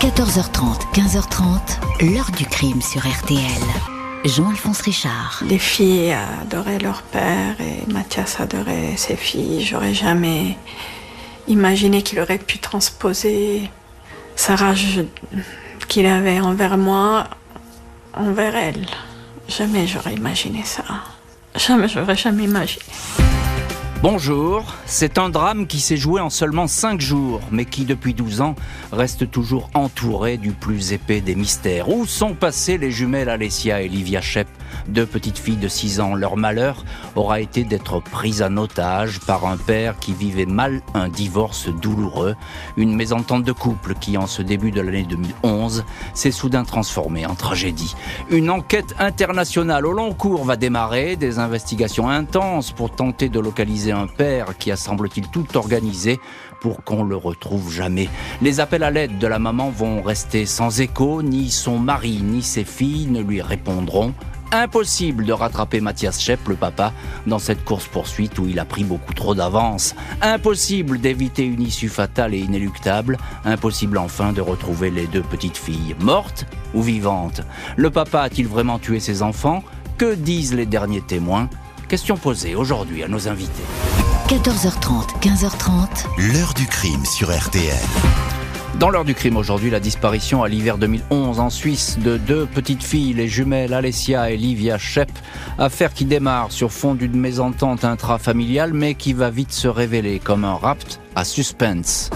14h30, 15h30, l'heure du crime sur RTL. Jean-Alphonse Richard. Les filles adoraient leur père et Mathias adorait ses filles. J'aurais jamais imaginé qu'il aurait pu transposer sa rage qu'il avait envers moi, envers elle. Jamais j'aurais imaginé ça. Jamais j'aurais jamais imaginé. Bonjour, c'est un drame qui s'est joué en seulement 5 jours, mais qui depuis 12 ans reste toujours entouré du plus épais des mystères. Où sont passées les jumelles Alessia et Livia Shep? Deux petites filles de 6 ans. Leur malheur aura été d'être prises en otage par un père qui vivait mal un divorce douloureux, une mésentente de couple qui, en ce début de l'année 2011, s'est soudain transformée en tragédie. Une enquête internationale au long cours va démarrer, des investigations intenses pour tenter de localiser un père qui a semble-t-il tout organisé pour qu'on le retrouve jamais. Les appels à l'aide de la maman vont rester sans écho, ni son mari ni ses filles ne lui répondront. Impossible de rattraper Mathias Schepp, le papa, dans cette course-poursuite où il a pris beaucoup trop d'avance. Impossible d'éviter une issue fatale et inéluctable. Impossible enfin de retrouver les deux petites filles, mortes ou vivantes. Le papa a-t-il vraiment tué ses enfants? Que disent les derniers témoins? Question posée aujourd'hui à nos invités. 14h30, 15h30. L'heure du crime sur RTL. Dans l'heure du crime aujourd'hui, la disparition à l'hiver 2011 en Suisse de deux petites filles, les jumelles Alessia et Livia Shep, affaire qui démarre sur fond d'une mésentente intrafamiliale mais qui va vite se révéler comme un rapt à suspense.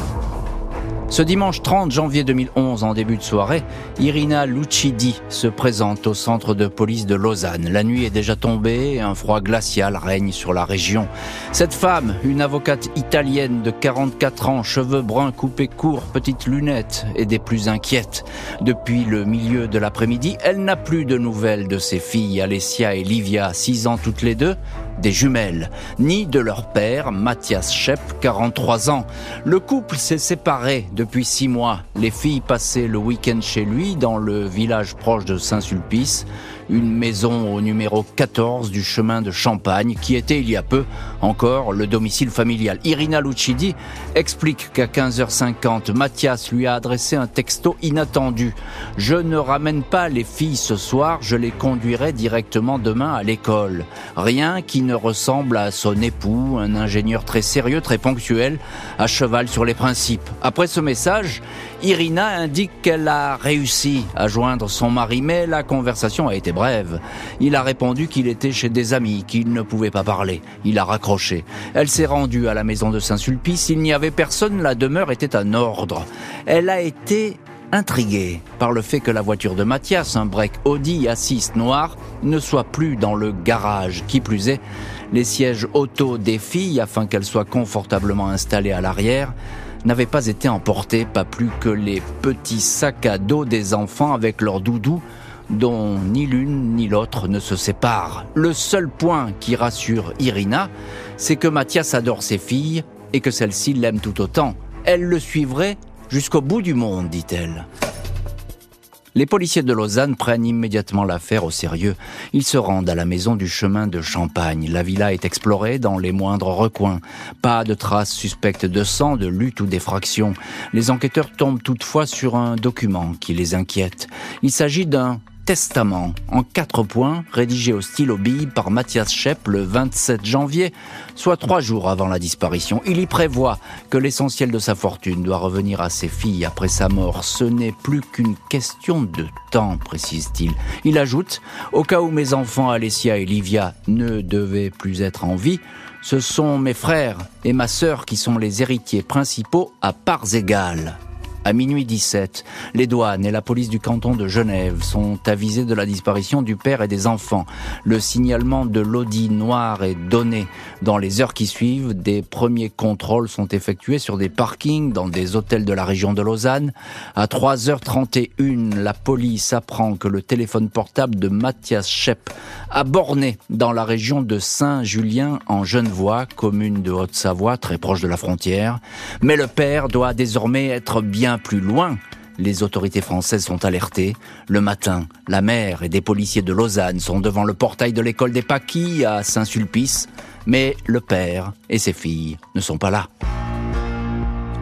Ce dimanche 30 janvier 2011, en début de soirée, Irina Lucidi se présente au centre de police de Lausanne. La nuit est déjà tombée et un froid glacial règne sur la région. Cette femme, une avocate italienne de 44 ans, cheveux bruns coupés courts, petites lunettes et des plus inquiètes. Depuis le milieu de l'après-midi, elle n'a plus de nouvelles de ses filles, Alessia et Livia, 6 ans toutes les deux, des jumelles, ni de leur père, Mathias Schepp, 43 ans. Le couple s'est séparé depuis six mois. Les filles passaient le week-end chez lui dans le village proche de Saint-Sulpice une maison au numéro 14 du chemin de Champagne, qui était il y a peu encore le domicile familial. Irina Lucidi explique qu'à 15h50, Mathias lui a adressé un texto inattendu. Je ne ramène pas les filles ce soir, je les conduirai directement demain à l'école. Rien qui ne ressemble à son époux, un ingénieur très sérieux, très ponctuel, à cheval sur les principes. Après ce message, Irina indique qu'elle a réussi à joindre son mari, mais la conversation a été brève. Il a répondu qu'il était chez des amis, qu'il ne pouvait pas parler. Il a raccroché. Elle s'est rendue à la maison de Saint-Sulpice. Il n'y avait personne, la demeure était en ordre. Elle a été intriguée par le fait que la voiture de Mathias, un break Audi A6 noir, ne soit plus dans le garage. Qui plus est, les sièges auto des filles, afin qu'elles soient confortablement installées à l'arrière, n'avaient pas été emportés, pas plus que les petits sacs à dos des enfants avec leurs doudous, dont ni l'une ni l'autre ne se séparent. Le seul point qui rassure Irina, c'est que Mathias adore ses filles et que celle-ci l'aime tout autant. Elle le suivrait jusqu'au bout du monde, dit-elle. Les policiers de Lausanne prennent immédiatement l'affaire au sérieux. Ils se rendent à la maison du chemin de Champagne. La villa est explorée dans les moindres recoins. Pas de traces suspectes de sang, de lutte ou d'effraction. Les enquêteurs tombent toutefois sur un document qui les inquiète. Il s'agit d'un testament en quatre points rédigé au stylo bille par Mathias Schepp le 27 janvier, soit trois jours avant la disparition. Il y prévoit que l'essentiel de sa fortune doit revenir à ses filles après sa mort. Ce n'est plus qu'une question de temps, précise-t-il. Il ajoute, au cas où mes enfants Alessia et Livia ne devaient plus être en vie, ce sont mes frères et ma sœur qui sont les héritiers principaux à parts égales. À minuit 17, les douanes et la police du canton de Genève sont avisés de la disparition du père et des enfants. Le signalement de l'Audi noir est donné. Dans les heures qui suivent, des premiers contrôles sont effectués sur des parkings dans des hôtels de la région de Lausanne. À 3h31, la police apprend que le téléphone portable de Mathias Schepp a borné dans la région de Saint-Julien en Genevois, commune de Haute-Savoie, très proche de la frontière. Mais le père doit désormais être bien plus loin, les autorités françaises sont alertées. Le matin, la mère et des policiers de Lausanne sont devant le portail de l'école des Paquis à Saint-Sulpice, mais le père et ses filles ne sont pas là.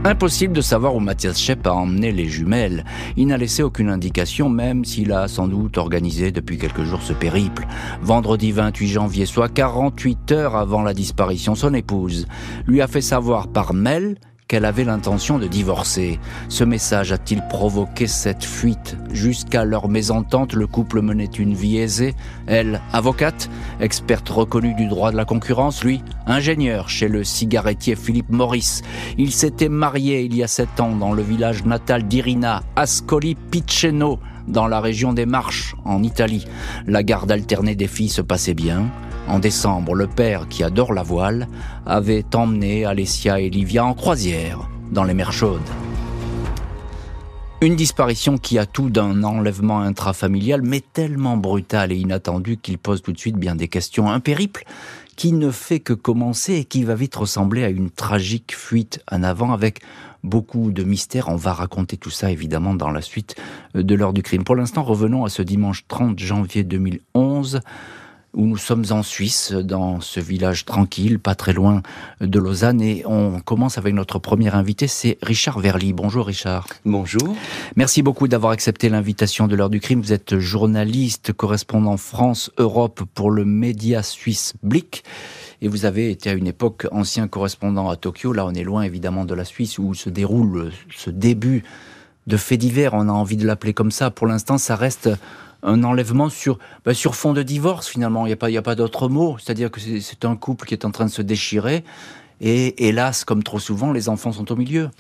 Impossible de savoir où Mathias Schepp a emmené les jumelles. Il n'a laissé aucune indication, même s'il a sans doute organisé depuis quelques jours ce périple. Vendredi 28 janvier, soit 48 heures avant la disparition, son épouse lui a fait savoir par mail qu'elle avait l'intention de divorcer. Ce message a-t-il provoqué cette fuite Jusqu'à leur mésentente, le couple menait une vie aisée. Elle, avocate, experte reconnue du droit de la concurrence, lui, ingénieur chez le cigarettier Philippe Maurice. Il s'était marié il y a sept ans dans le village natal d'Irina, Ascoli Piceno, dans la région des Marches, en Italie. La garde alternée des filles se passait bien. En décembre, le père, qui adore la voile, avait emmené Alessia et Livia en croisière dans les mers chaudes. Une disparition qui a tout d'un enlèvement intrafamilial, mais tellement brutal et inattendu qu'il pose tout de suite bien des questions. Un périple qui ne fait que commencer et qui va vite ressembler à une tragique fuite en avant avec beaucoup de mystères. On va raconter tout ça évidemment dans la suite de l'heure du crime. Pour l'instant, revenons à ce dimanche 30 janvier 2011 où nous sommes en Suisse, dans ce village tranquille, pas très loin de Lausanne. Et on commence avec notre premier invité, c'est Richard Verly. Bonjour Richard. Bonjour. Merci beaucoup d'avoir accepté l'invitation de l'heure du crime. Vous êtes journaliste, correspondant France-Europe pour le média suisse Blick. Et vous avez été à une époque ancien correspondant à Tokyo. Là, on est loin évidemment de la Suisse où se déroule ce début de faits divers. On a envie de l'appeler comme ça. Pour l'instant, ça reste un enlèvement sur, bah, sur fond de divorce finalement. Il n'y a pas, y a pas d'autre mot. C'est-à-dire que c'est un couple qui est en train de se déchirer et hélas, comme trop souvent, les enfants sont au milieu.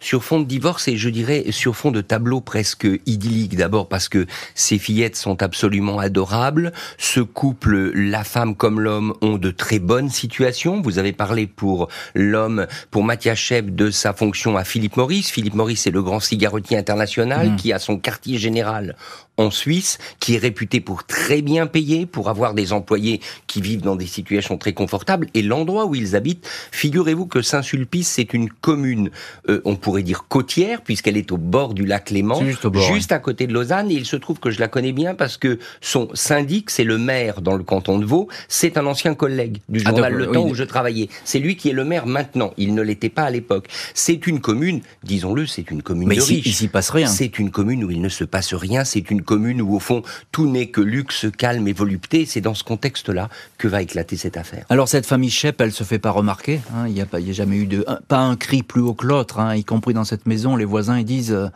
Sur fond de divorce et je dirais sur fond de tableau presque idyllique. D'abord parce que ces fillettes sont absolument adorables. Ce couple, la femme comme l'homme, ont de très bonnes situations. Vous avez parlé pour l'homme, pour Mathias Cheb, de sa fonction à Philippe Maurice. Philippe Maurice est le grand cigarettier international mmh. qui a son quartier général en Suisse, qui est réputé pour très bien payer, pour avoir des employés qui vivent dans des situations très confortables. Et l'endroit où ils habitent, figurez-vous que Saint-Sulpice, c'est une commune, euh, on pourrait dire côtière, puisqu'elle est au bord du lac Léman, juste, à côté de Lausanne. Et il se trouve que je la connais bien parce que son syndic, c'est le maire dans le canton de Vaud. C'est un ancien collègue du ah, journal Le Temps où je travaillais. C'est lui qui est le maire maintenant. Il ne l'était pas à l'époque. C'est une commune, disons-le, c'est une commune Mais de ici, riches. passe rien. C'est une commune où il ne se passe rien. C'est une commune où, au fond, tout n'est que luxe, calme et volupté. C'est dans ce contexte-là que va éclater cette affaire. Alors, cette famille Shep, elle se fait pas remarquer. Hein. Il n'y a, jamais eu de. pas un cri plus haut que l'autre, hein. y compris dans cette maison. Les voisins, ils disent. Euh,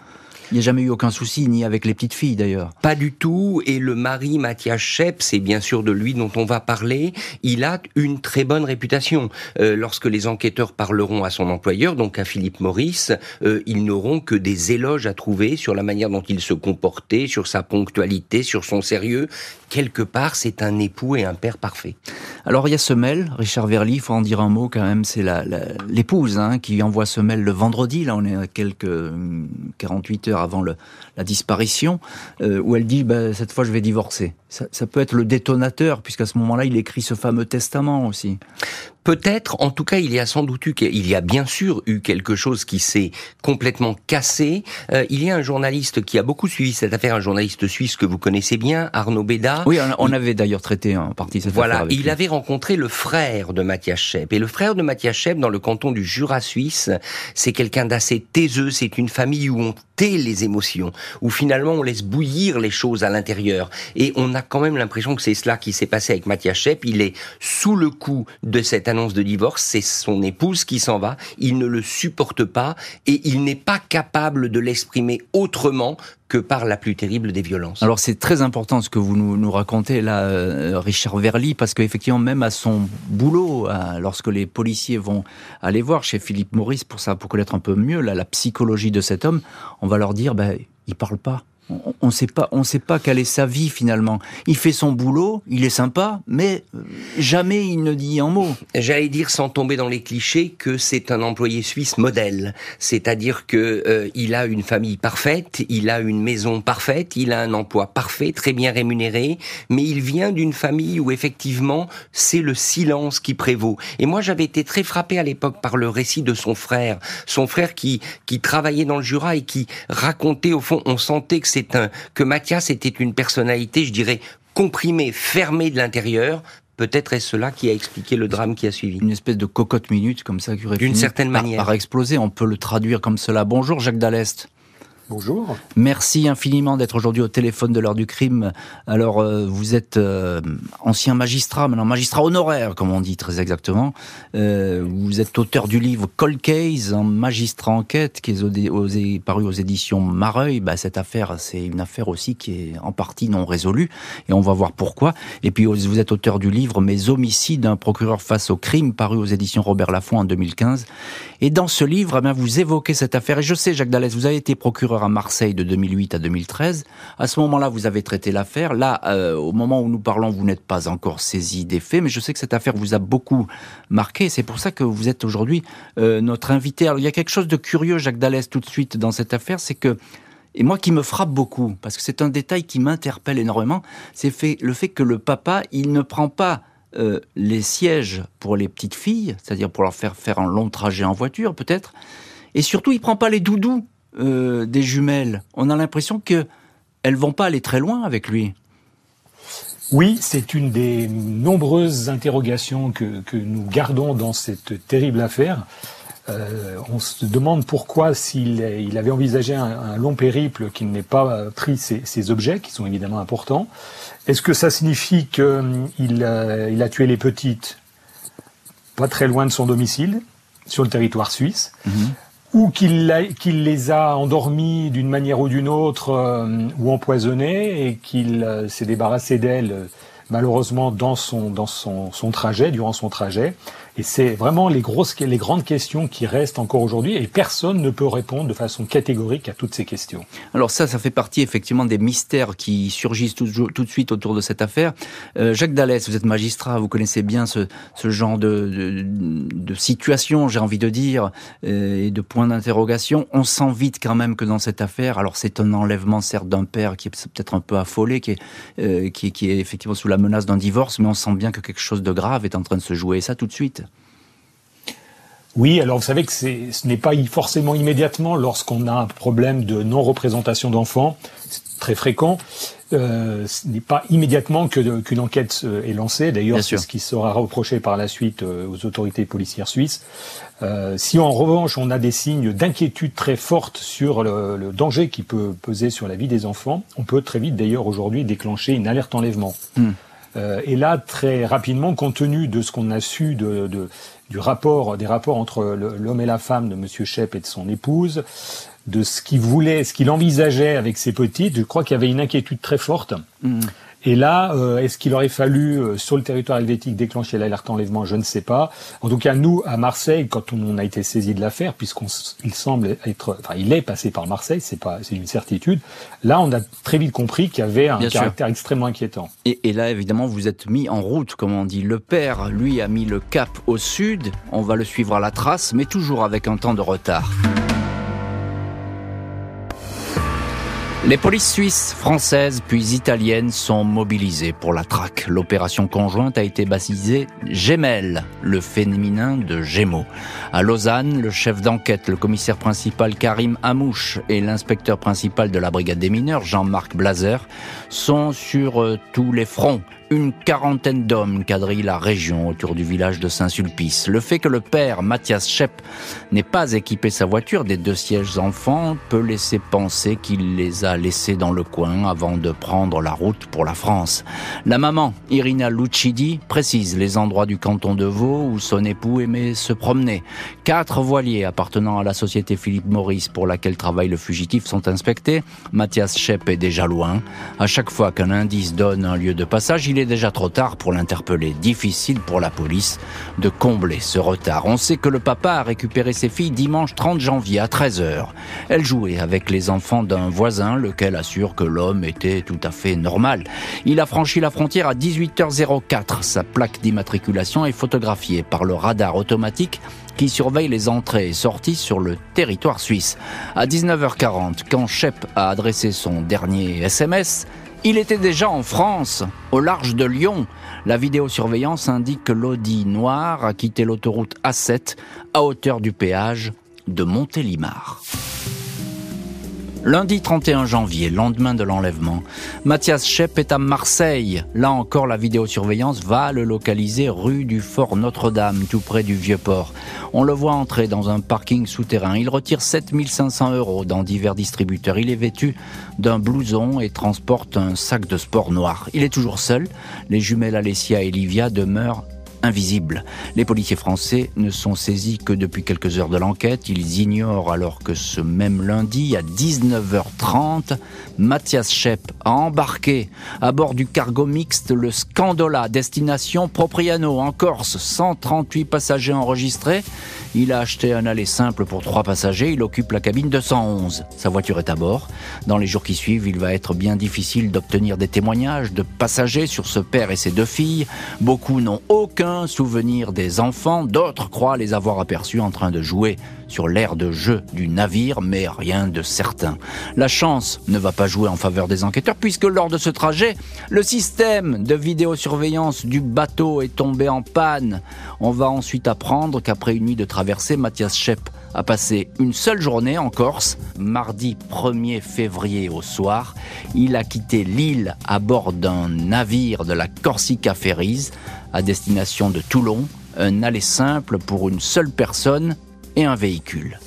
il n'y a jamais eu aucun souci, ni avec les petites filles d'ailleurs. Pas du tout. Et le mari Mathias Schepp, c'est bien sûr de lui dont on va parler. Il a une très bonne réputation. Euh, lorsque les enquêteurs parleront à son employeur, donc à Philippe Maurice, euh, ils n'auront que des éloges à trouver sur la manière dont il se comportait, sur sa ponctualité, sur son sérieux. Quelque part, c'est un époux et un père parfait. Alors il y a ce mail, Richard Verly, il faut en dire un mot quand même, c'est l'épouse la, hein, qui envoie ce mail le vendredi, là on est à quelques 48 heures avant la disparition, euh, où elle dit bah, cette fois je vais divorcer. Ça peut être le détonateur, puisqu'à ce moment-là il écrit ce fameux testament aussi. Peut-être, en tout cas, il y a sans doute eu, il y a bien sûr eu quelque chose qui s'est complètement cassé. Euh, il y a un journaliste qui a beaucoup suivi cette affaire, un journaliste suisse que vous connaissez bien, Arnaud Béda. Oui, on, avait d'ailleurs traité en partie cette voilà, affaire. Voilà, il avait rencontré le frère de Mathias Schepp. Et le frère de Mathias Schepp, dans le canton du Jura suisse, c'est quelqu'un d'assez taiseux. C'est une famille où on tait les émotions, où finalement on laisse bouillir les choses à l'intérieur. Et on a quand même l'impression que c'est cela qui s'est passé avec Mathias Schepp. Il est sous le coup de cette annonce de divorce, c'est son épouse qui s'en va, il ne le supporte pas et il n'est pas capable de l'exprimer autrement que par la plus terrible des violences. Alors c'est très important ce que vous nous, racontez là, euh, Richard Verly, parce qu'effectivement même à son boulot, lorsque les policiers vont aller voir chez Philippe Maurice pour ça, pour connaître un peu mieux la psychologie de cet homme, on va leur dire, ben, il parle pas on ne sait pas, on sait pas quelle est sa vie finalement. Il fait son boulot, il est sympa, mais euh, jamais il ne dit un mot. J'allais dire sans tomber dans les clichés que c'est un employé suisse modèle, c'est-à-dire que euh, il a une famille parfaite, il a une maison parfaite, il a un emploi parfait, très bien rémunéré, mais il vient d'une famille où effectivement c'est le silence qui prévaut. Et moi j'avais été très frappé à l'époque par le récit de son frère, son frère qui qui travaillait dans le Jura et qui racontait au fond, on sentait que c'est un que Mathias était une personnalité, je dirais, comprimée, fermée de l'intérieur, Peut-être est-ce cela qui a expliqué le drame qui a suivi. Une espèce de cocotte minute comme ça qui aurait D'une certaine manière. par exploser. On peut le traduire comme cela. Bonjour Jacques Dallest. Bonjour. Merci infiniment d'être aujourd'hui au téléphone de l'heure du crime. Alors, euh, vous êtes euh, ancien magistrat, maintenant magistrat honoraire, comme on dit très exactement. Euh, vous êtes auteur du livre Cold Case, un magistrat enquête, qui est paru aux éditions Mareuil. Bah, cette affaire, c'est une affaire aussi qui est en partie non résolue, et on va voir pourquoi. Et puis, vous êtes auteur du livre Mes homicides, un procureur face au crime, paru aux éditions Robert Laffont en 2015. Et dans ce livre, eh vous évoquez cette affaire. Et je sais, Jacques Dallès, vous avez été procureur à Marseille de 2008 à 2013. À ce moment-là, vous avez traité l'affaire. Là, euh, au moment où nous parlons, vous n'êtes pas encore saisi des faits, mais je sais que cette affaire vous a beaucoup marqué. C'est pour ça que vous êtes aujourd'hui euh, notre invité. Alors, il y a quelque chose de curieux, Jacques Dallès, tout de suite dans cette affaire, c'est que et moi qui me frappe beaucoup, parce que c'est un détail qui m'interpelle énormément, c'est le fait que le papa, il ne prend pas euh, les sièges pour les petites filles, c'est-à-dire pour leur faire faire un long trajet en voiture peut-être, et surtout il prend pas les doudous euh, des jumelles, on a l'impression que elles vont pas aller très loin avec lui. Oui, c'est une des nombreuses interrogations que, nous gardons dans cette terrible affaire. Euh, on se demande pourquoi, s'il il avait envisagé un, long périple, qu'il n'ait pas pris ces, objets, qui sont évidemment importants. Est-ce que ça signifie qu'il il a tué les petites pas très loin de son domicile, sur le territoire suisse? Mhm ou qu'il les a endormis d'une manière ou d'une autre euh, ou empoisonnés et qu'il euh, s'est débarrassé d'elles euh, malheureusement dans son trajet durant son trajet et c'est vraiment les grosses, les grandes questions qui restent encore aujourd'hui et personne ne peut répondre de façon catégorique à toutes ces questions. Alors ça, ça fait partie effectivement des mystères qui surgissent tout, de suite autour de cette affaire. Euh, Jacques Dallès, vous êtes magistrat, vous connaissez bien ce, ce genre de, de, de situation, j'ai envie de dire, euh, et de points d'interrogation. On sent vite quand même que dans cette affaire, alors c'est un enlèvement certes d'un père qui est peut-être un peu affolé, qui est, euh, qui est effectivement sous la menace d'un divorce, mais on sent bien que quelque chose de grave est en train de se jouer, et ça tout de suite. Oui, alors vous savez que ce n'est pas forcément immédiatement lorsqu'on a un problème de non-représentation d'enfants, c'est très fréquent. Euh, ce n'est pas immédiatement qu'une enquête euh, est lancée. D'ailleurs, c'est ce qui sera reproché par la suite euh, aux autorités policières suisses. Euh, si en revanche on a des signes d'inquiétude très fortes sur le, le, danger qui peut peser sur la vie des enfants, on peut très vite d'ailleurs aujourd'hui déclencher une alerte enlèvement. Hmm. Euh, et là, très rapidement, compte tenu de ce qu'on a su de, de, du rapport, des rapports entre l'homme et la femme de Monsieur Shep et de son épouse, de ce qu'il voulait, ce qu'il envisageait avec ses petites, je crois qu'il y avait une inquiétude très forte. Mmh. Et là, euh, est-ce qu'il aurait fallu, euh, sur le territoire helvétique, déclencher l'alerte enlèvement? Je ne sais pas. En tout cas, nous, à Marseille, quand on a été saisi de l'affaire, puisqu'il semble être, enfin, il est passé par Marseille, c'est pas, c'est une certitude. Là, on a très vite compris qu'il y avait un caractère extrêmement inquiétant. Et, et, là, évidemment, vous êtes mis en route, comme on dit. Le père, lui, a mis le cap au sud. On va le suivre à la trace, mais toujours avec un temps de retard. Les polices suisses, françaises puis italiennes sont mobilisées pour la traque. L'opération conjointe a été baptisée Gemelle, le féminin de Gémeaux. À Lausanne, le chef d'enquête, le commissaire principal Karim Amouche et l'inspecteur principal de la brigade des mineurs, Jean-Marc Blazer, sont sur euh, tous les fronts une quarantaine d'hommes quadrillent la région autour du village de Saint-Sulpice. Le fait que le père, Mathias Schepp, n'ait pas équipé sa voiture des deux sièges enfants peut laisser penser qu'il les a laissés dans le coin avant de prendre la route pour la France. La maman, Irina Lucidi, précise les endroits du canton de Vaud où son époux aimait se promener. Quatre voiliers appartenant à la société Philippe Maurice pour laquelle travaille le fugitif sont inspectés. Mathias Schepp est déjà loin. À chaque fois qu'un indice donne un lieu de passage, il est déjà trop tard pour l'interpeller. Difficile pour la police de combler ce retard. On sait que le papa a récupéré ses filles dimanche 30 janvier à 13h. Elles jouaient avec les enfants d'un voisin, lequel assure que l'homme était tout à fait normal. Il a franchi la frontière à 18h04. Sa plaque d'immatriculation est photographiée par le radar automatique qui surveille les entrées et sorties sur le territoire suisse. À 19h40, quand Shep a adressé son dernier SMS, il était déjà en France, au large de Lyon. La vidéosurveillance indique que l'Audi noir a quitté l'autoroute A7 à hauteur du péage de Montélimar. Lundi 31 janvier, lendemain de l'enlèvement, Mathias Schepp est à Marseille. Là encore, la vidéosurveillance va le localiser rue du Fort Notre-Dame, tout près du Vieux-Port. On le voit entrer dans un parking souterrain. Il retire 7500 euros dans divers distributeurs. Il est vêtu d'un blouson et transporte un sac de sport noir. Il est toujours seul. Les jumelles Alessia et Livia demeurent invisible. Les policiers français ne sont saisis que depuis quelques heures de l'enquête. Ils ignorent alors que ce même lundi, à 19h30, Mathias Schepp a embarqué à bord du cargo mixte le Scandola, destination Propriano, en Corse. 138 passagers enregistrés. Il a acheté un aller simple pour trois passagers. Il occupe la cabine 211. Sa voiture est à bord. Dans les jours qui suivent, il va être bien difficile d'obtenir des témoignages de passagers sur ce père et ses deux filles. Beaucoup n'ont aucun souvenir des enfants, d'autres croient les avoir aperçus en train de jouer sur l'air de jeu du navire, mais rien de certain. La chance ne va pas jouer en faveur des enquêteurs puisque lors de ce trajet, le système de vidéosurveillance du bateau est tombé en panne. On va ensuite apprendre qu'après une nuit de Mathias Schepp a passé une seule journée en Corse, mardi 1er février au soir. Il a quitté l'île à bord d'un navire de la Corsica Ferries à destination de Toulon, un aller simple pour une seule personne et un véhicule.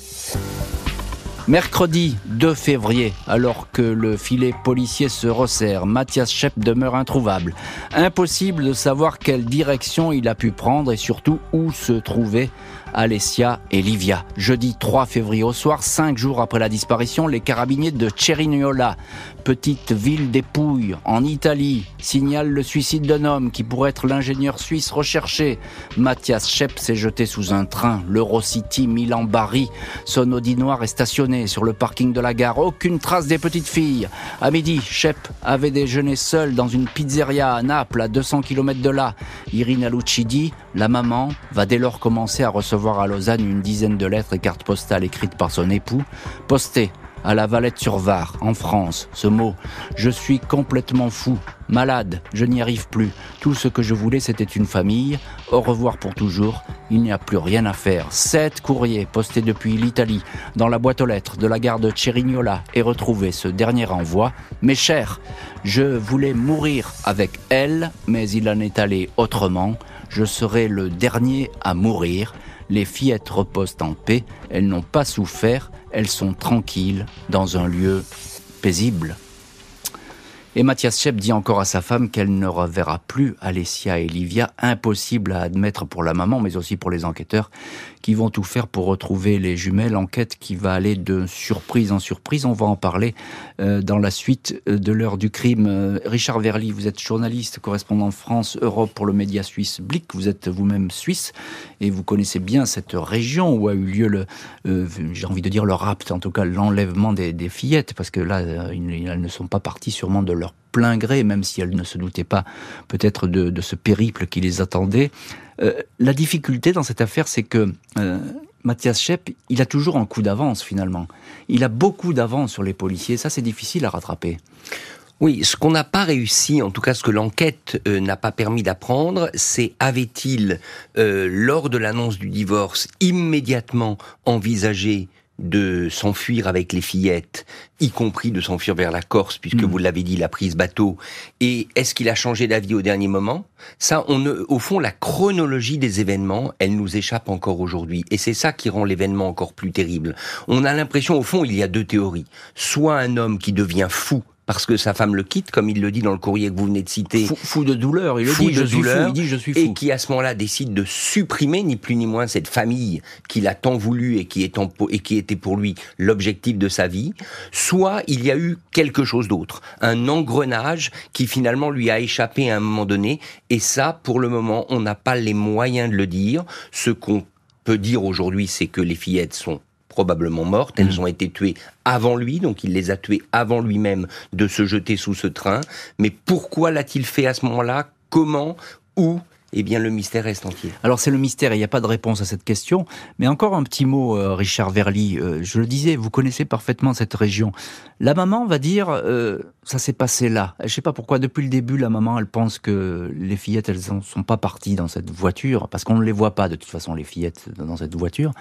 Mercredi 2 février, alors que le filet policier se resserre, Mathias Schepp demeure introuvable. Impossible de savoir quelle direction il a pu prendre et surtout où se trouvait Alessia et Livia. Jeudi 3 février au soir, cinq jours après la disparition, les carabiniers de Cerignola, petite ville des Pouilles, en Italie, signalent le suicide d'un homme qui pourrait être l'ingénieur suisse recherché. Mathias Schepp s'est jeté sous un train, l'Eurocity Milan-Bari. Son Audi noir est stationné sur le parking de la gare. Aucune trace des petites filles. À midi, Schepp avait déjeuné seul dans une pizzeria à Naples, à 200 km de là. Irina Lucidi, la maman, va dès lors commencer à recevoir à Lausanne une dizaine de lettres et cartes postales écrites par son époux, postées à la Valette-sur-Var, en France, ce mot « Je suis complètement fou, malade, je n'y arrive plus. Tout ce que je voulais, c'était une famille. Au revoir pour toujours, il n'y a plus rien à faire. » Sept courriers postés depuis l'Italie dans la boîte aux lettres de la gare de Cerignola et retrouvé ce dernier envoi. « Mes chers, je voulais mourir avec elle, mais il en est allé autrement. Je serai le dernier à mourir. » Les fillettes reposent en paix, elles n'ont pas souffert, elles sont tranquilles dans un lieu paisible. Et Mathias Schepp dit encore à sa femme qu'elle ne reverra plus Alessia et Livia, impossible à admettre pour la maman, mais aussi pour les enquêteurs, qui vont tout faire pour retrouver les jumelles. Enquête qui va aller de surprise en surprise. On va en parler euh, dans la suite euh, de l'heure du crime. Euh, Richard Verly, vous êtes journaliste, correspondant France Europe pour le média suisse Blick. Vous êtes vous-même suisse et vous connaissez bien cette région où a eu lieu le, j'ai envie de dire le rapt, en tout cas l'enlèvement des, des, fillettes, parce que là, elles ne sont pas parties sûrement de leur plein gré, même si elles ne se doutaient pas peut-être de, ce périple qui les attendait. Euh, la difficulté dans cette affaire, c'est que euh, Mathias Schepp, il a toujours un coup d'avance finalement. Il a beaucoup d'avance sur les policiers, ça c'est difficile à rattraper. Oui, ce qu'on n'a pas réussi, en tout cas ce que l'enquête euh, n'a pas permis d'apprendre, c'est avait-il, lors de l'annonce du divorce, immédiatement envisagé de s'enfuir avec les fillettes, y compris de s'enfuir vers la Corse, puisque mm. vous l'avez dit, la prise bateau. Et est-ce qu'il a changé d'avis au dernier moment? Ça, on au fond, la chronologie des événements, elle nous échappe encore aujourd'hui. Et c'est ça qui rend l'événement encore plus terrible. On a l'impression, au fond, il y a deux théories. Soit un homme qui devient fou parce que sa femme le quitte, comme il le dit dans le courrier que vous venez de citer. Fou, de douleur, il le dit, je suis fou, il dit je suis fou. Et qui à ce moment-là décide de supprimer ni plus ni moins cette famille qu'il a tant voulu et qui, est et qui était pour lui l'objectif de sa vie. Soit il y a eu quelque chose d'autre, un engrenage qui finalement lui a échappé à un moment donné. Et ça, pour le moment, on n'a pas les moyens de le dire. Ce qu'on peut dire aujourd'hui, c'est que les fillettes sont probablement mortes. Elles mm. ont été tuées avant lui, donc il les a tuées avant lui-même de se jeter sous ce train. Mais pourquoi l'a-t-il fait à ce moment-là? Comment? Où? Eh bien le mystère reste entier. Alors c'est le mystère, il n'y a pas de réponse à cette question. Mais encore un petit mot, euh, Richard Verly. Euh, je le disais, vous connaissez parfaitement cette région. La maman va dire, euh, ça s'est passé là. Je sais pas pourquoi, depuis le début, la maman, elle pense que les fillettes, elles ne sont pas parties dans cette voiture, parce qu'on ne les voit pas de toute façon, les fillettes, dans cette voiture.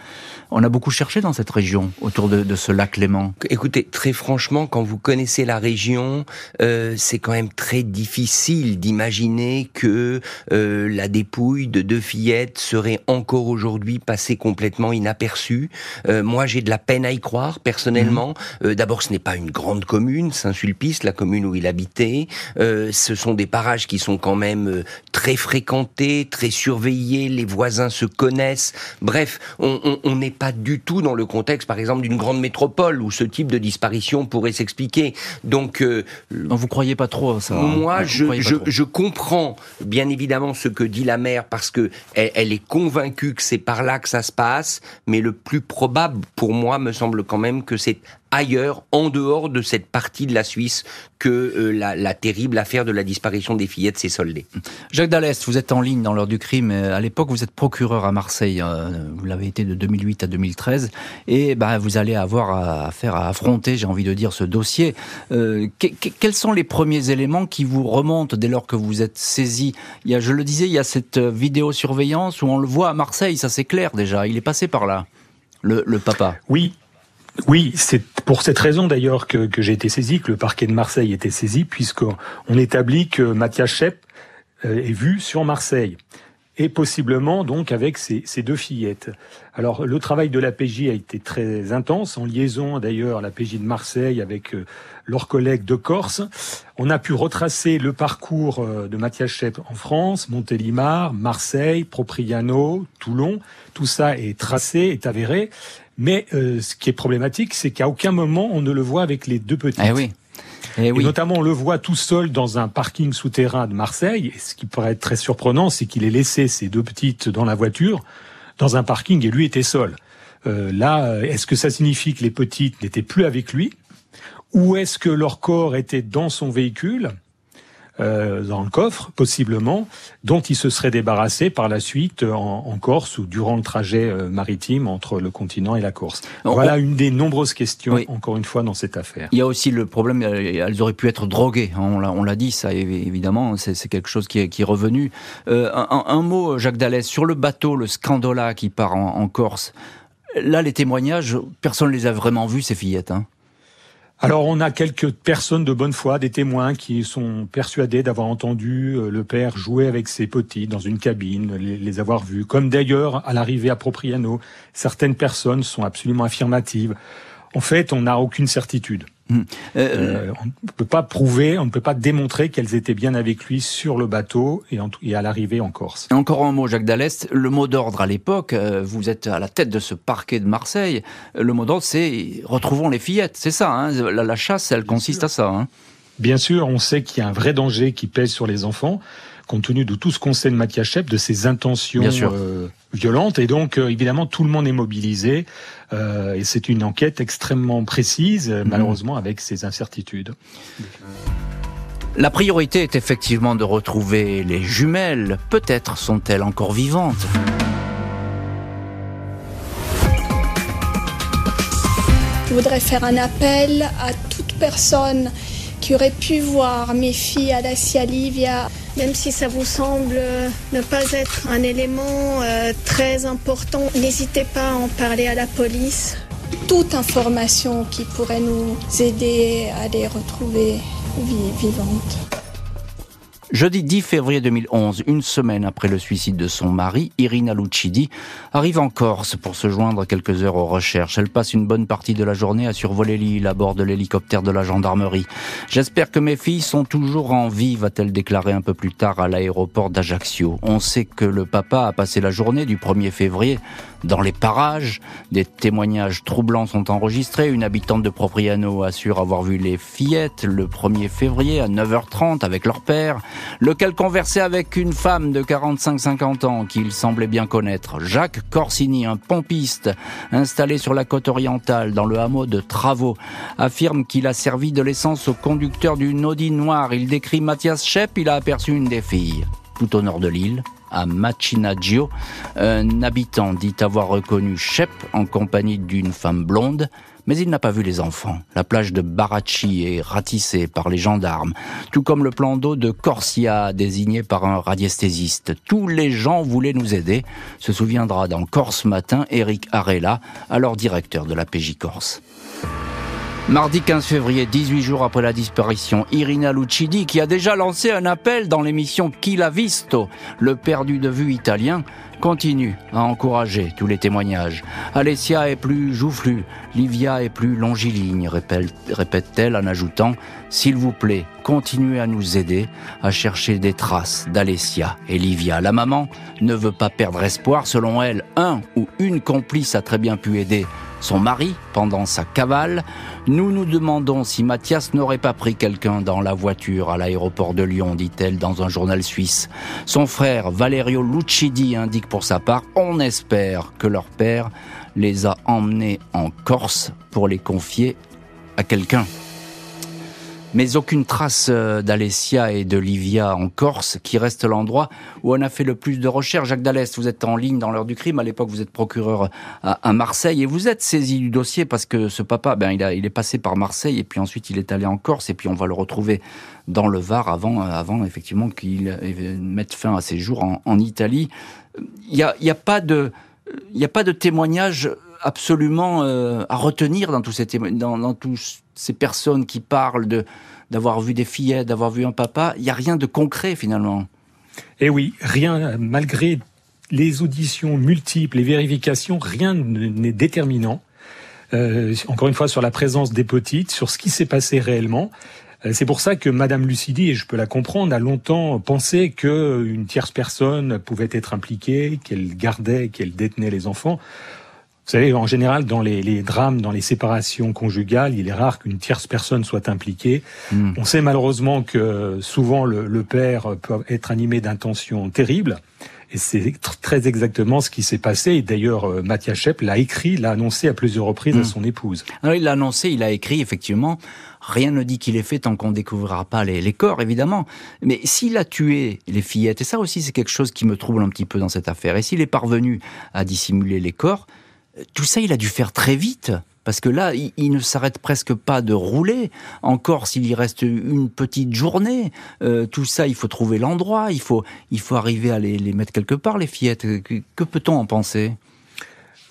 On a beaucoup cherché dans cette région, autour de, de ce lac Léman. Écoutez, très franchement, quand vous connaissez la région, euh, c'est quand même très difficile d'imaginer que euh, la dépouille de deux fillettes serait encore aujourd'hui passée complètement inaperçue. Euh, moi, j'ai de la peine à y croire, personnellement. Mmh. Euh, d'abord, ce n'est pas une grande commune, Saint-Sulpice, la commune où il habitait. Euh, ce sont des parages qui sont quand même très fréquentés, très surveillés, les voisins se connaissent. Bref, on n'est pas du tout dans le contexte, par exemple, d'une grande métropole où ce type de disparition pourrait s'expliquer. Donc, euh, non, vous croyez pas trop ça hein Moi, je, je, je, comprends bien évidemment ce que dit la mère parce que elle, est convaincue que c'est par là que ça se passe, mais le plus probable pour moi me semble quand même que c'est ailleurs, en dehors de cette partie de la Suisse, que euh, la, la, terrible affaire de la disparition des fillettes s'est soldée. Jacques Dallès, vous êtes en ligne dans l'heure du crime. À l'époque, vous êtes procureur à Marseille. Euh, vous l'avez été de 2008 à 2013. Et bah, vous allez avoir affaire à affronter, j'ai envie de dire, ce dossier. Euh, que, que, quels sont les premiers éléments qui vous remontent dès lors que vous êtes saisi? Il y a, Je le disais, il y a cette vidéosurveillance où on le voit à Marseille, ça c'est clair déjà. Il est passé par là, le, le papa. Oui, oui, c'est pour cette raison d'ailleurs que, j'ai été saisi, que le parquet de Marseille était saisi, puisqu'on établit que Mathias Schepp euh, est vu sur Marseille et possiblement donc avec ces, deux fillettes. Alors le travail de la PJ a été très intense, en liaison d'ailleurs la PJ de Marseille avec euh, leurs collègues de Corse. On a pu retracer le parcours euh, de Mathias Schepp en France, Montélimar, Marseille, Propriano, Toulon. Tout ça est tracé, est avéré. Mais euh, ce qui est problématique, c'est qu'à aucun moment on ne le voit avec les deux petites. Eh oui. Et, oui. et, notamment, on le voit tout seul dans un parking souterrain de Marseille. Et ce qui pourrait être très surprenant, c'est qu'il ait laissé ses deux petites dans la voiture, dans un parking, et lui était seul. Euh, là, est-ce que ça signifie que les petites n'étaient plus avec lui? Ou est-ce que leur corps était dans son véhicule? Euh, dans le coffre, possiblement, dont il se serait débarrassé par la suite en, en Corse ou durant le trajet euh, maritime entre le continent et la Corse. Voilà une des nombreuses questions, oui. encore une fois, dans cette affaire. Il y a aussi le problème, elles auraient pu être droguées, hein, on l'a dit, ça évidemment, c'est quelque chose qui est, qui est revenu. Euh, un, un, mot, Jacques Dallès, sur le bateau, le Scandola qui part en, en Corse, là, les témoignages, personne ne les a vraiment vus, ces fillettes. Hein. Alors on a quelques personnes de bonne foi, des témoins qui sont persuadés d'avoir entendu euh, le père jouer avec ses petits dans une cabine, les, les avoir vus. Comme d'ailleurs à l'arrivée à Propriano, certaines personnes sont absolument affirmatives. En fait, on n'a aucune certitude. Mmh. Euh, on ne peut pas prouver, on ne peut pas démontrer qu'elles étaient bien avec lui sur le bateau et, en, et à l'arrivée en Corse. Encore un mot, Jacques Dallest. Le mot d'ordre à l'époque, euh, vous êtes à la tête de ce parquet de Marseille. Le mot d'ordre, c'est retrouvons les fillettes. C'est ça. Hein la, la, chasse, elle bien consiste sûr. à ça. Hein bien sûr, on sait qu'il y a un vrai danger qui pèse sur les enfants compte tenu de tout ce qu'on sait de Mathias Shep, de ses intentions euh, violentes. Et donc, euh, évidemment, tout le monde est mobilisé. Euh, et c'est une enquête extrêmement précise, mmh. malheureusement, avec ses incertitudes. La priorité est effectivement de retrouver les jumelles. Peut-être sont-elles encore vivantes. Je voudrais faire un appel à toute personne qui aurait pu voir mes filles Adacia Livia même si ça vous semble ne pas être un élément euh, très important, n'hésitez pas à en parler à la police. Toute information qui pourrait nous aider à les retrouver vivantes. Jeudi 10 février 2011, une semaine après le suicide de son mari, Irina Lucidi arrive en Corse pour se joindre quelques heures aux recherches. Elle passe une bonne partie de la journée à survoler l'île à bord de l'hélicoptère de la gendarmerie. J'espère que mes filles sont toujours en vie, va-t-elle déclarer un peu plus tard à l'aéroport d'Ajaccio. On sait que le papa a passé la journée du 1er février dans les parages. Des témoignages troublants sont enregistrés. Une habitante de Propriano assure avoir vu les fillettes le 1er février à 9h30 avec leur père lequel conversait avec une femme de 45-50 ans qu'il semblait bien connaître. Jacques Corsini, un pompiste installé sur la côte orientale dans le hameau de Travaux, affirme qu'il a servi de l'essence au conducteur d'une Audi noire. Il décrit Mathias Schepp, il a aperçu une des filles, tout au nord de l'île, à Machinaggio. Un habitant dit avoir reconnu Shep en compagnie d'une femme blonde mais il n'a pas vu les enfants. La plage de Baracci est ratissée par les gendarmes, tout comme le plan d'eau de Corsia désigné par un radiesthésiste. Tous les gens voulaient nous aider, se souviendra dans Corse Matin Eric Arella, alors directeur de la PJ Corse. Mardi 15 février, 18 jours après la disparition, Irina Lucidi, qui a déjà lancé un appel dans l'émission Qui l'a visto, le perdu de vue italien, continue à encourager tous les témoignages. Alessia est plus joufflue, Livia est plus longiligne, répète-t-elle en ajoutant S'il vous plaît, continuez à nous aider à chercher des traces d'Alessia et Livia. La maman ne veut pas perdre espoir. Selon elle, un ou une complice a très bien pu aider son mari pendant sa cavale. Nous nous demandons si Mathias n'aurait pas pris quelqu'un dans la voiture à l'aéroport de Lyon, dit-elle dans un journal suisse. Son frère Valerio Lucidi indique pour sa part, on espère que leur père les a emmenés en Corse pour les confier à quelqu'un mais aucune trace euh, d'Alessia et de Livia en Corse, qui reste l'endroit où on a fait le plus de recherches. Jacques Dallest, vous êtes en ligne dans l'heure du crime. À l'époque, vous êtes procureur à, Marseille et vous êtes saisi du dossier parce que ce papa, ben, il, est passé par Marseille et puis ensuite il est allé en Corse et puis on va le retrouver dans le Var avant, avant effectivement qu'il mette fin à ses jours en, Italie. Il n'y y a pas de, il n'y a pas de témoignage absolument euh, à retenir dans tous ces dans, tous ces personnes qui parlent de d'avoir vu des fillettes, d'avoir vu un papa, il n'y a rien de concret finalement. Eh oui, rien, malgré les auditions multiples, les vérifications, rien n'est déterminant. Euh, encore une fois, sur la présence des petites, sur ce qui s'est passé réellement. Euh, c'est pour ça que Madame Lucidi, et je peux la comprendre, a longtemps pensé qu'une tierce personne pouvait être impliquée, qu'elle gardait, qu'elle détenait les enfants. Vous savez, en général, dans les, les, drames, dans les séparations conjugales, il est rare qu'une tierce personne soit impliquée. Hmm. On sait malheureusement que souvent le, le père peut être animé d'intentions terribles. Et c'est très exactement ce qui s'est passé. Et d'ailleurs, euh, Mathias Shep l'a écrit, l'a annoncé à plusieurs reprises à hmm. son épouse. Alors, il l'a annoncé, il a écrit, effectivement. Rien ne dit qu'il est fait tant qu'on ne découvrira pas les, les, corps, évidemment. Mais s'il a tué les fillettes, et ça aussi c'est quelque chose qui me trouble un petit peu dans cette affaire, et s'il est parvenu à dissimuler les corps, tout ça, il a dû faire très vite. Parce que là, il, ne s'arrête presque pas de rouler. Encore s'il y reste une petite journée, euh, tout ça, il faut trouver l'endroit, il faut, il faut arriver à les, mettre quelque part, les fillettes. Que, peut-on en penser?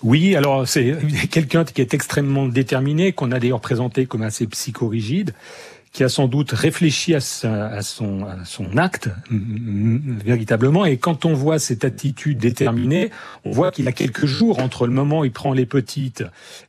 Oui, alors c'est quelqu'un qui est extrêmement déterminé, qu'on a d'ailleurs présenté comme assez psychorigide qui a sans doute réfléchi à, à, son, à son acte véritablement. Et quand on voit cette attitude déterminée, on voit qu'il a quelques jours entre le moment où il prend les petites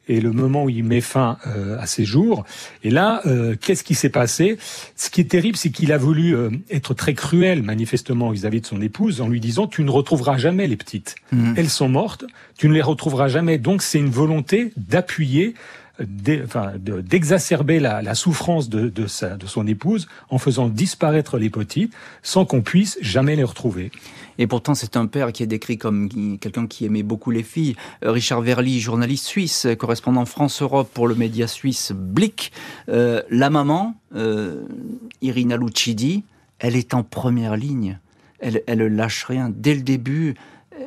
et le moment où il met fin euh, à ses jours. Et là, euh, qu'est-ce qui s'est passé? Ce qui est terrible, c'est qu'il a voulu euh, être très cruel manifestement vis-à-vis de son épouse en lui disant tu ne retrouveras jamais les petites. Mmh. Elles sont mortes, tu ne les retrouveras jamais. Donc c'est une volonté d'appuyer d'exacerber la, souffrance de, son épouse en faisant disparaître les petites sans qu'on puisse jamais les retrouver. Et pourtant, c'est un père qui est décrit comme quelqu'un qui aimait beaucoup les filles. Richard Verly, journaliste suisse, correspondant France-Europe pour le média suisse Blick. Euh, la maman, euh, Irina Lucidi, elle est en première ligne. Elle, elle lâche rien. Dès le début,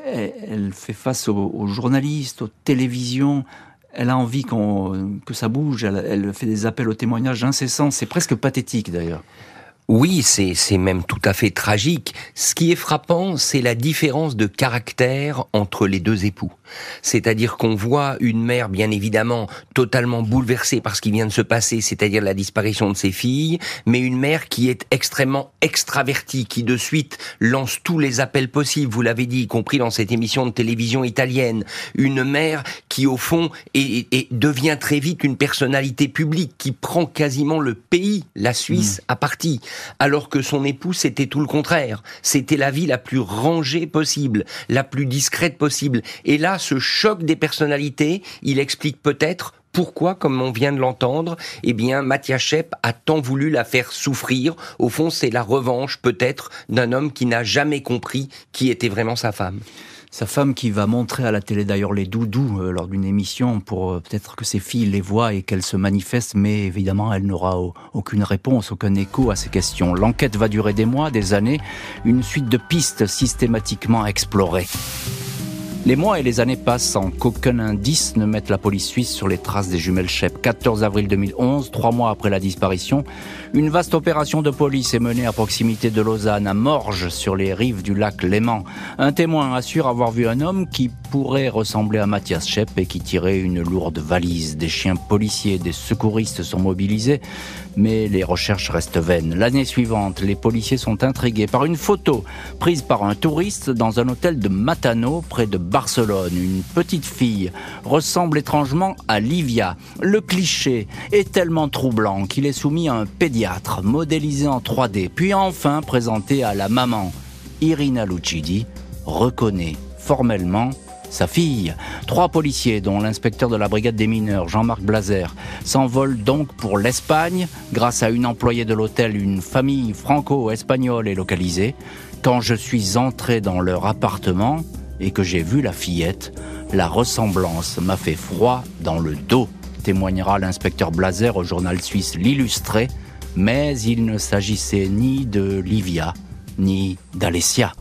elle, fait face aux journalistes, aux télévisions, elle a envie que ça bouge, elle, fait des appels au témoignage incessants, c'est presque pathétique d'ailleurs. Oui, c'est même tout à fait tragique. Ce qui est frappant, c'est la différence de caractère entre les deux époux. C'est-à-dire qu'on voit une mère, bien évidemment, totalement bouleversée par ce qui vient de se passer, c'est-à-dire la disparition de ses filles, mais une mère qui est extrêmement extravertie, qui de suite lance tous les appels possibles, vous l'avez dit, y compris dans cette émission de télévision italienne. Une mère qui, au fond, est, devient très vite une personnalité publique, qui prend quasiment le pays, la Suisse, mmh. à partie alors que son époux, c'était tout le contraire. C'était la vie la plus rangée possible, la plus discrète possible. Et là, ce choc des personnalités, il explique peut-être pourquoi, comme on vient de l'entendre, eh bien, Mathias Shep a tant voulu la faire souffrir. Au fond, c'est la revanche, peut-être, d'un homme qui n'a jamais compris qui était vraiment sa femme. Sa femme qui va montrer à la télé d'ailleurs les doudous euh, lors d'une émission pour euh, peut-être que ses filles les voient et qu'elles se manifestent, mais évidemment elle n'aura aucune réponse, aucun écho à ces questions. L'enquête va durer des mois, des années, une suite de pistes systématiquement explorées. Les mois et les années passent sans qu'aucun indice ne mette la police suisse sur les traces des jumelles Shep. 14 avril 2011, trois mois après la disparition, une vaste opération de police est menée à proximité de Lausanne, à Morges, sur les rives du lac Léman. Un témoin assure avoir vu un homme qui pourrait ressembler à Mathias Shep et qui tirait une lourde valise. Des chiens policiers, des secouristes sont mobilisés, mais les recherches restent vaines. L'année suivante, les policiers sont intrigués par une photo prise par un touriste dans un hôtel de Matano, près de Barcelone. Une petite fille ressemble étrangement à Livia. Le cliché est tellement troublant qu'il est soumis à un pédiatre, modélisé en 3D, puis enfin présenté à la maman. Irina Lucidi reconnaît formellement sa fille. Trois policiers, dont l'inspecteur de la brigade des mineurs, Jean-Marc Blazer, s'envolent donc pour l'Espagne. Grâce à une employée de l'hôtel, une famille franco-espagnole est localisée. Quand je suis entré dans leur appartement, et que j'ai vu la fillette, la ressemblance m'a fait froid dans le dos, témoignera l'inspecteur Blazer au journal suisse L'Illustré, mais il ne s'agissait ni de Livia, ni d'Alessia.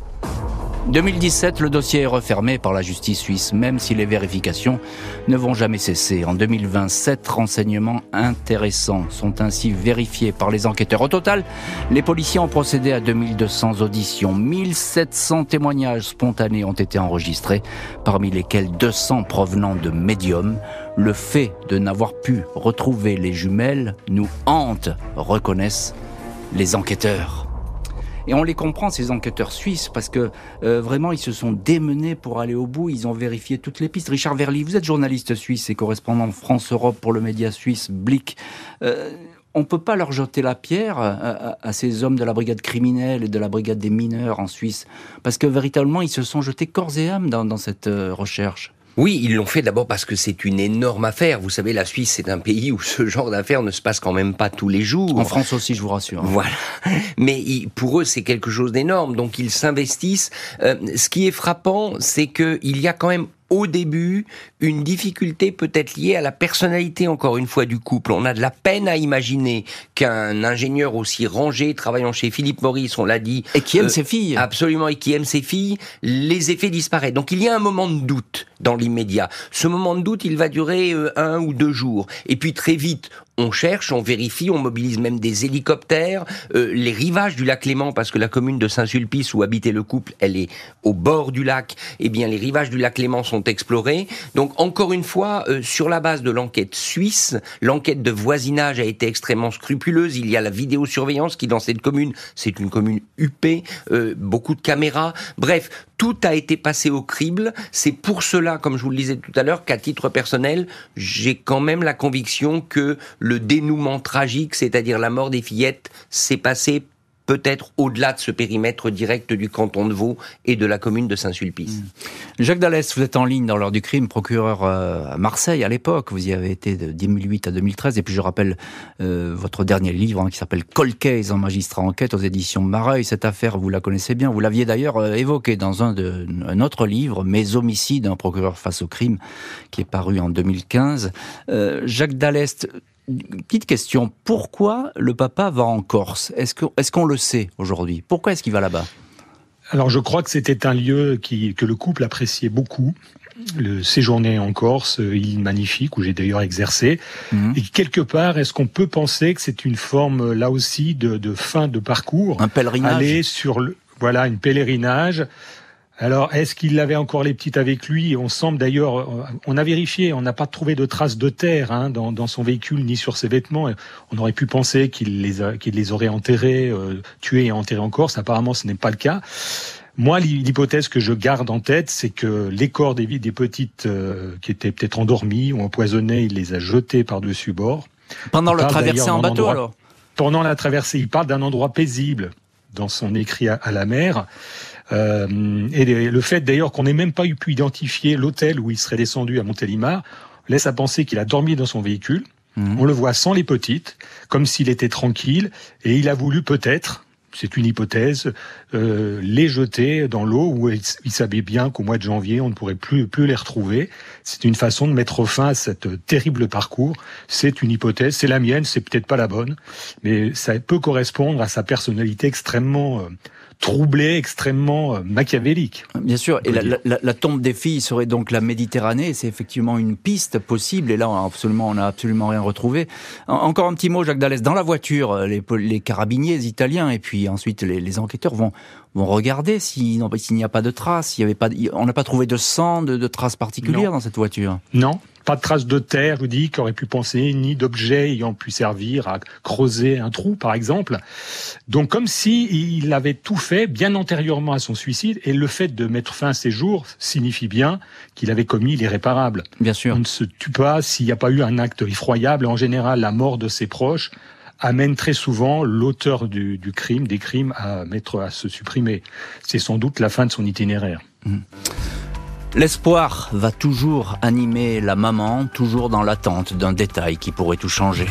2017, le dossier est refermé par la justice suisse, même si les vérifications ne vont jamais cesser. En 2027, renseignements intéressants sont ainsi vérifiés par les enquêteurs. Au total, les policiers ont procédé à 2200 auditions. 1700 témoignages spontanés ont été enregistrés, parmi lesquels 200 provenant de médiums. Le fait de n'avoir pu retrouver les jumelles nous hante, reconnaissent les enquêteurs. Et on les comprend, ces enquêteurs suisses, parce que euh, vraiment, ils se sont démenés pour aller au bout. Ils ont vérifié toutes les pistes. Richard Verly, vous êtes journaliste suisse et correspondant France-Europe pour le média suisse Blick. Euh, on ne peut pas leur jeter la pierre à, ces hommes de la brigade criminelle et de la brigade des mineurs en Suisse, parce que véritablement, ils se sont jetés corps et âme dans, cette euh, recherche. Oui, ils l'ont fait d'abord parce que c'est une énorme affaire. Vous savez, la Suisse, c'est un pays où ce genre d'affaires ne se passe quand même pas tous les jours. En France aussi, je vous rassure. Voilà. Mais pour eux, c'est quelque chose d'énorme. Donc, ils s'investissent. Euh, ce qui est frappant, c'est qu'il y a quand même au début une difficulté peut-être liée à la personnalité encore une fois du couple. On a de la peine à imaginer qu'un ingénieur aussi rangé travaillant chez Philippe Maurice, on l'a dit, et qui aime euh, ses filles, absolument, et qui aime ses filles, les effets disparaissent. Donc il y a un moment de doute dans l'immédiat. Ce moment de doute, il va durer euh, un ou deux jours, et puis très vite, on cherche, on vérifie, on mobilise même des hélicoptères. Euh, les rivages du lac Léman, parce que la commune de Saint-Sulpice où habitait le couple, elle est au bord du lac. Eh bien, les rivages du lac Léman sont explorés. Donc, encore une fois, euh, sur la base de l'enquête suisse, l'enquête de voisinage a été extrêmement scrupuleuse. Il y a la vidéosurveillance qui, dans cette commune, c'est une commune huppée, euh, beaucoup de caméras. Bref, tout a été passé au crible. C'est pour cela, comme je vous le disais tout à l'heure, qu'à titre personnel, j'ai quand même la conviction que le dénouement tragique, c'est-à-dire la mort des fillettes, s'est passé peut-être au-delà de ce périmètre direct du canton de Vaud et de la commune de Saint-Sulpice. Mmh. Jacques Dallès, vous êtes en ligne dans l'heure du crime, procureur euh, à Marseille à l'époque. Vous y avez été de 2008 à 2013. Et puis je rappelle euh, votre dernier livre hein, qui s'appelle Cold Case en magistrat enquête aux éditions Mareuil. Cette affaire, vous la connaissez bien. Vous l'aviez d'ailleurs euh, évoquée dans un, de, un autre livre, Mes homicides, un procureur face au crime, qui est paru en 2015. Jacques Dallès, petite question. Pourquoi le papa va en Corse? Est-ce qu'on est le sait aujourd'hui? Pourquoi est-ce qu'il va là-bas? Alors je crois que c'était un lieu qui, que le couple appréciait beaucoup. Le séjourner en Corse, euh, île magnifique où j'ai d'ailleurs exercé. Mhm. Et quelque part, est-ce qu'on peut penser que c'est une forme là aussi de, de fin de parcours? Un pèlerinage Aller sur le voilà, une pèlerinage alors, est-ce qu'il avait encore les petites avec lui? On semble d'ailleurs, euh, on a vérifié, on n'a pas trouvé de traces de terre hein, dans, son véhicule ni sur ses vêtements. On aurait pu penser qu'il les, les aurait enterrés, euh, tués et enterrés en Corse. Apparemment, ce n'est pas le cas. Moi, l'hypothèse que je garde en tête, c'est que les corps des, des petites euh, qui étaient peut-être endormies ou empoisonnées, il les a jetés par-dessus bord. Pendant la traversée en bateau, alors? Pendant la traversée, il parle d'un endroit paisible dans son écrit à la mer. Euh, et le fait d'ailleurs qu'on n'ait même pas eu pu identifier l'hôtel où il serait descendu à Montélimar laisse à penser qu'il a dormi dans son véhicule. Mhm. On le voit sans les petites, comme s'il était tranquille, et il a voulu peut-être c'est une hypothèse, euh, les jeter dans l'eau où ils, savaient bien qu'au mois de janvier, on ne pourrait plus, plus les retrouver. C'est une façon de mettre fin à cette terrible parcours. C'est une hypothèse, c'est la mienne, c'est peut-être pas la bonne, mais ça peut correspondre à sa personnalité extrêmement euh, troublé, extrêmement euh, machiavélique. Bien sûr, et la, tombe des filles serait donc la Méditerranée, c'est effectivement une piste possible, et là on a absolument, on n'a absolument rien retrouvé. encore un petit mot, Jacques Dallès, dans la voiture, euh, les, les carabiniers italiens, et puis ensuite les, enquêteurs vont, vont regarder s'il n'y a pas de traces, y avait pas, on n'a pas trouvé de sang, de, de traces particulières dans cette voiture. Non, pas de traces de terre, je vous dis, qui aurait pu penser, ni d'objets ayant pu servir à creuser un trou, par exemple. Donc, comme si il avait tout fait bien antérieurement à son suicide, et le fait de mettre fin à ses jours signifie bien qu'il avait commis l'irréparable. Bien sûr. On ne se tue pas s'il n'y a pas eu un acte effroyable. En général, la mort de ses proches amène très souvent l'auteur du, crime, des crimes, à mettre à se supprimer. C'est sans doute la fin de son itinéraire. Mmh. L'espoir va toujours animer la maman, toujours dans l'attente d'un détail qui pourrait tout changer.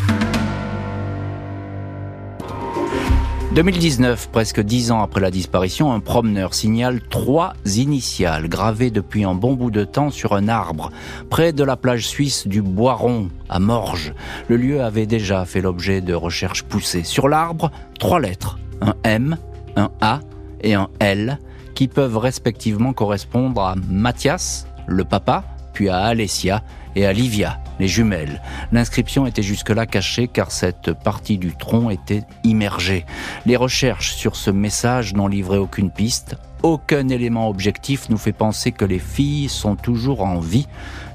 2019, presque dix ans après la disparition, un promeneur signale trois initiales gravées depuis un bon bout de temps sur un arbre, près de la plage suisse du Boiron, à Morges. Le lieu avait déjà fait l'objet de recherches poussées. Sur l'arbre, trois lettres, un M, un A et un L, qui peuvent respectivement correspondre à Mathias, le papa, puis à Alessia et à Livia, les jumelles. L'inscription était jusque-là cachée car cette partie du tronc était immergée. Les recherches sur ce message n'ont livré aucune piste. Aucun élément objectif nous fait penser que les filles sont toujours en vie,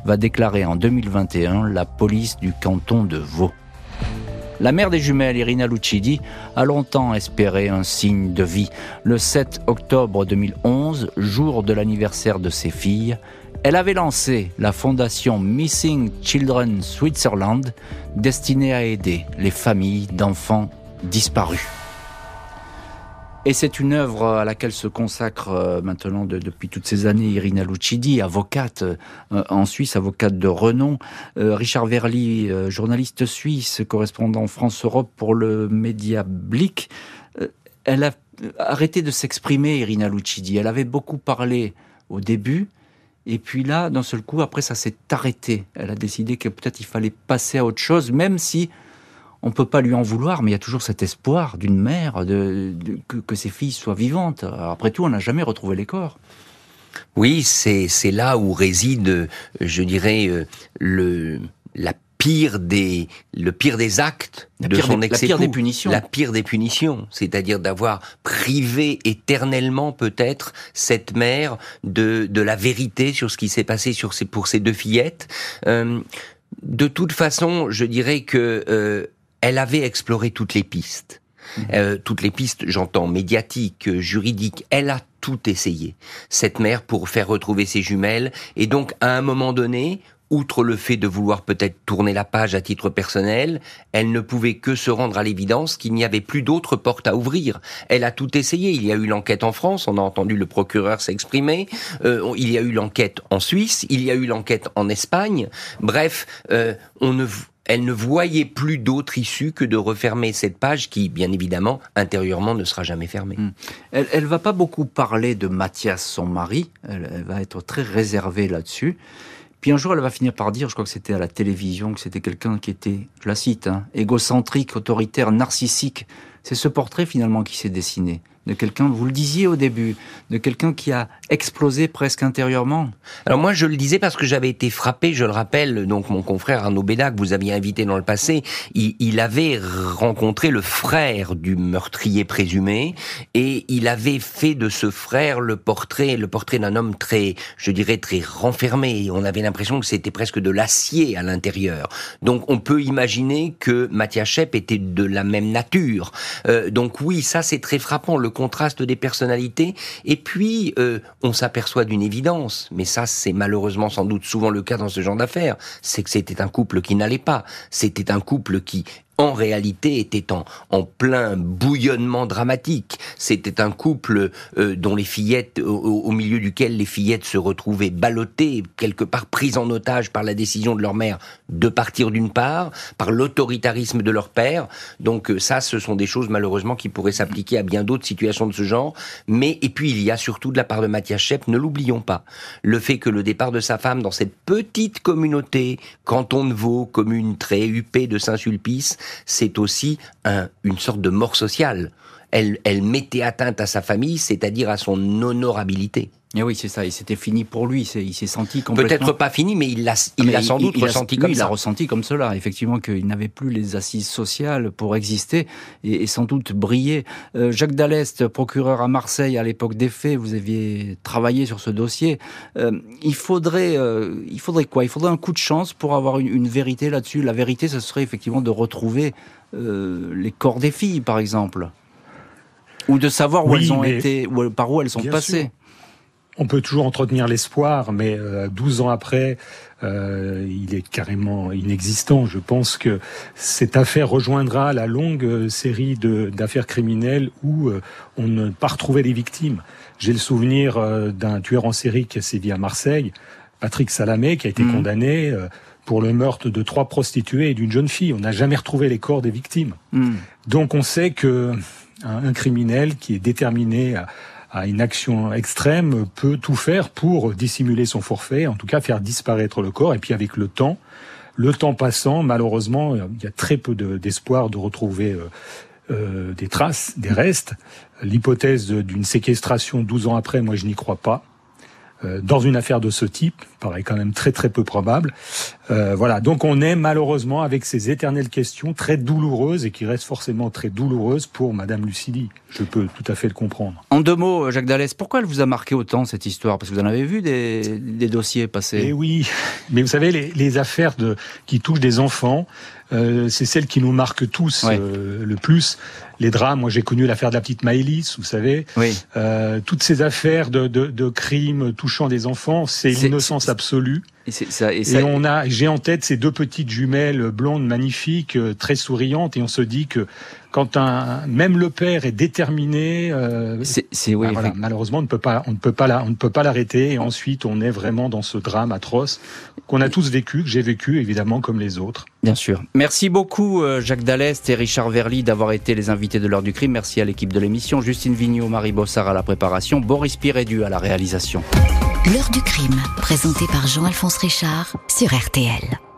va déclarer en 2021 la police du canton de Vaud. La mère des jumelles, Irina Lucidi, a longtemps espéré un signe de vie. Le 7 octobre 2011, jour de l'anniversaire de ses filles, elle avait lancé la fondation Missing Children Switzerland, destinée à aider les familles d'enfants disparus. Et c'est une œuvre à laquelle se consacre euh, maintenant depuis toutes ces années Irina Lucidi, avocate euh, en Suisse, avocate de renom. Euh, Richard Verly, journaliste suisse, correspondant France-Europe pour le média Blick. Elle a arrêté de s'exprimer, Irina Lucidi. Elle avait beaucoup parlé au début, et puis là, d'un seul coup, après, ça s'est arrêté. Elle a décidé que peut-être il fallait passer à autre chose, même si on peut pas lui en vouloir, mais il y a toujours cet espoir d'une mère de, que, ses filles soient vivantes. après tout, on n'a jamais retrouvé les corps. Oui, c'est là où réside, je dirais, euh, le la pire des le pire des actes de son ex La pire des punitions. La pire des punitions, c'est-à-dire d'avoir privé éternellement peut-être cette mère de de la vérité sur ce qui s'est passé sur ses, pour ses deux fillettes. Euh, de toute façon, je dirais que euh, elle avait exploré toutes les pistes. Mhm. Euh, toutes les pistes, j'entends, médiatiques, juridiques, elle a tout essayé, cette mère, pour faire retrouver ses jumelles. Et donc, à un moment donné, outre le fait de vouloir peut-être tourner la page à titre personnel, elle ne pouvait que se rendre à l'évidence qu'il n'y avait plus d'autres portes à ouvrir. Elle a tout essayé. Il y a eu l'enquête en France, on a entendu le procureur s'exprimer. Euh, il y a eu l'enquête en Suisse, il y a eu l'enquête en Espagne. Bref, euh, on ne elle ne voyait plus d'autre issue que de refermer cette page qui, bien évidemment, intérieurement ne sera jamais fermée. Hmm. Elle, ne va pas beaucoup parler de Mathias, son mari. Elle, va être très réservée là-dessus. Puis un jour, elle va finir par dire, je crois que c'était à la télévision, que c'était quelqu'un qui était, je la cite, hein, égocentrique, autoritaire, narcissique. C'est ce portrait finalement qui s'est dessiné de quelqu'un, vous le disiez au début, de quelqu'un qui a explosé presque intérieurement Alors moi je le disais parce que j'avais été frappé, je le rappelle, donc mon confrère Arnaud Béda, que vous aviez invité dans le passé, il, avait rencontré le frère du meurtrier présumé et il avait fait de ce frère le portrait, le portrait d'un homme très, je dirais, très renfermé. On avait l'impression que c'était presque de l'acier à l'intérieur. Donc on peut imaginer que Mathias Shep était de la même nature. Euh, donc oui, ça c'est très frappant. Le contraste des personnalités. Et puis, euh, on s'aperçoit d'une évidence, mais ça, c'est malheureusement sans doute souvent le cas dans ce genre d'affaires, c'est que c'était un couple qui n'allait pas. C'était un couple qui en réalité était en, plein bouillonnement dramatique. C'était un couple euh, dont les fillettes, au, milieu duquel les fillettes se retrouvaient ballottées, quelque part prises en otage par la décision de leur mère de partir d'une part, par l'autoritarisme de leur père. Donc euh, ça, ce sont des choses malheureusement qui pourraient s'appliquer à bien d'autres situations de ce genre. Mais et puis il y a surtout de la part de Mathias Shep, ne l'oublions pas, le fait que le départ de sa femme dans cette petite communauté, canton de Vaud, commune très huppée de Saint-Sulpice, c'est aussi une sorte de mort sociale. Elle, elle mettait atteinte à sa famille, c'est-à-dire à son honorabilité. Et oui, c'est ça. Et c'était fini pour lui. Il s'est senti complètement. Peut-être pas fini, mais il l'a, il l'a sans doute ressenti comme ça. Il a ressenti comme cela. Effectivement, qu'il n'avait plus les assises sociales pour exister et, sans doute briller. Euh, Jacques Dallest, procureur à Marseille à l'époque des faits, vous aviez travaillé sur ce dossier. Euh, il faudrait, euh, il faudrait quoi? Il faudrait un coup de chance pour avoir une, une vérité là-dessus. La vérité, ce serait effectivement de retrouver les corps des filles, par exemple, ou de savoir où elles ont été, par où elles sont passées on peut toujours entretenir l'espoir, mais euh, 12 ans après, euh, il est carrément inexistant. Je pense que cette affaire rejoindra la longue euh, série d'affaires criminelles où euh, on ne pas retrouvé les victimes. J'ai le souvenir d'un tueur en série qui a sévi à Marseille, Patrick Salamé, qui a été mmh. condamné pour le meurtre de trois prostituées et d'une jeune fille. On n'a jamais retrouvé les corps des victimes. Mmh. Donc on sait que un criminel qui est déterminé à, une action extrême peut tout faire pour dissimuler son forfait, en tout cas faire disparaître le corps. Et puis avec le temps, le temps passant, malheureusement, il y a très peu d'espoir de, retrouver euh, euh, des traces, des restes. L'hypothèse d'une séquestration 12 ans après, moi je n'y crois pas. Euh, dans une affaire de ce type, paraît quand même très très peu probable. Euh, voilà, donc on est malheureusement avec ces éternelles questions très douloureuses et qui restent forcément très douloureuses pour Madame Lucidi. Je peux tout à fait le comprendre. En deux mots, Jacques Dallès, pourquoi elle vous a marqué autant cette histoire? Parce que vous en avez vu des, des dossiers passer. Eh oui, mais vous savez, les, les affaires de, qui touchent des enfants, euh, c'est celle qui nous marque tous euh, le plus. Les drames, moi j'ai connu l'affaire de la petite Maëlys, vous savez. Oui. Euh, toutes ces affaires de, de, de, crimes touchant des enfants, c'est l'innocence absolue. Et, ça, et, ça... et, on a, j'ai en tête ces deux petites jumelles blondes magnifiques, euh, très souriantes, et on se dit que quand un même le père est déterminé, euh, c'est oui, bah, malheureusement on ne peut pas on ne peut pas on ne peut pas l'arrêter et ensuite on est vraiment dans ce drame atroce qu'on a tous vécu, que j'ai vécu évidemment comme les autres. Bien sûr. Merci beaucoup euh, Jacques Dallest et Richard Verly d'avoir été les invités de l'heure du crime. Merci à l'équipe de l'émission, Justine Vignot, Marie Bossard à la préparation, Boris Pirédu à la réalisation. L'heure du crime, présenté par Jean-Alphonse Richard sur RTL.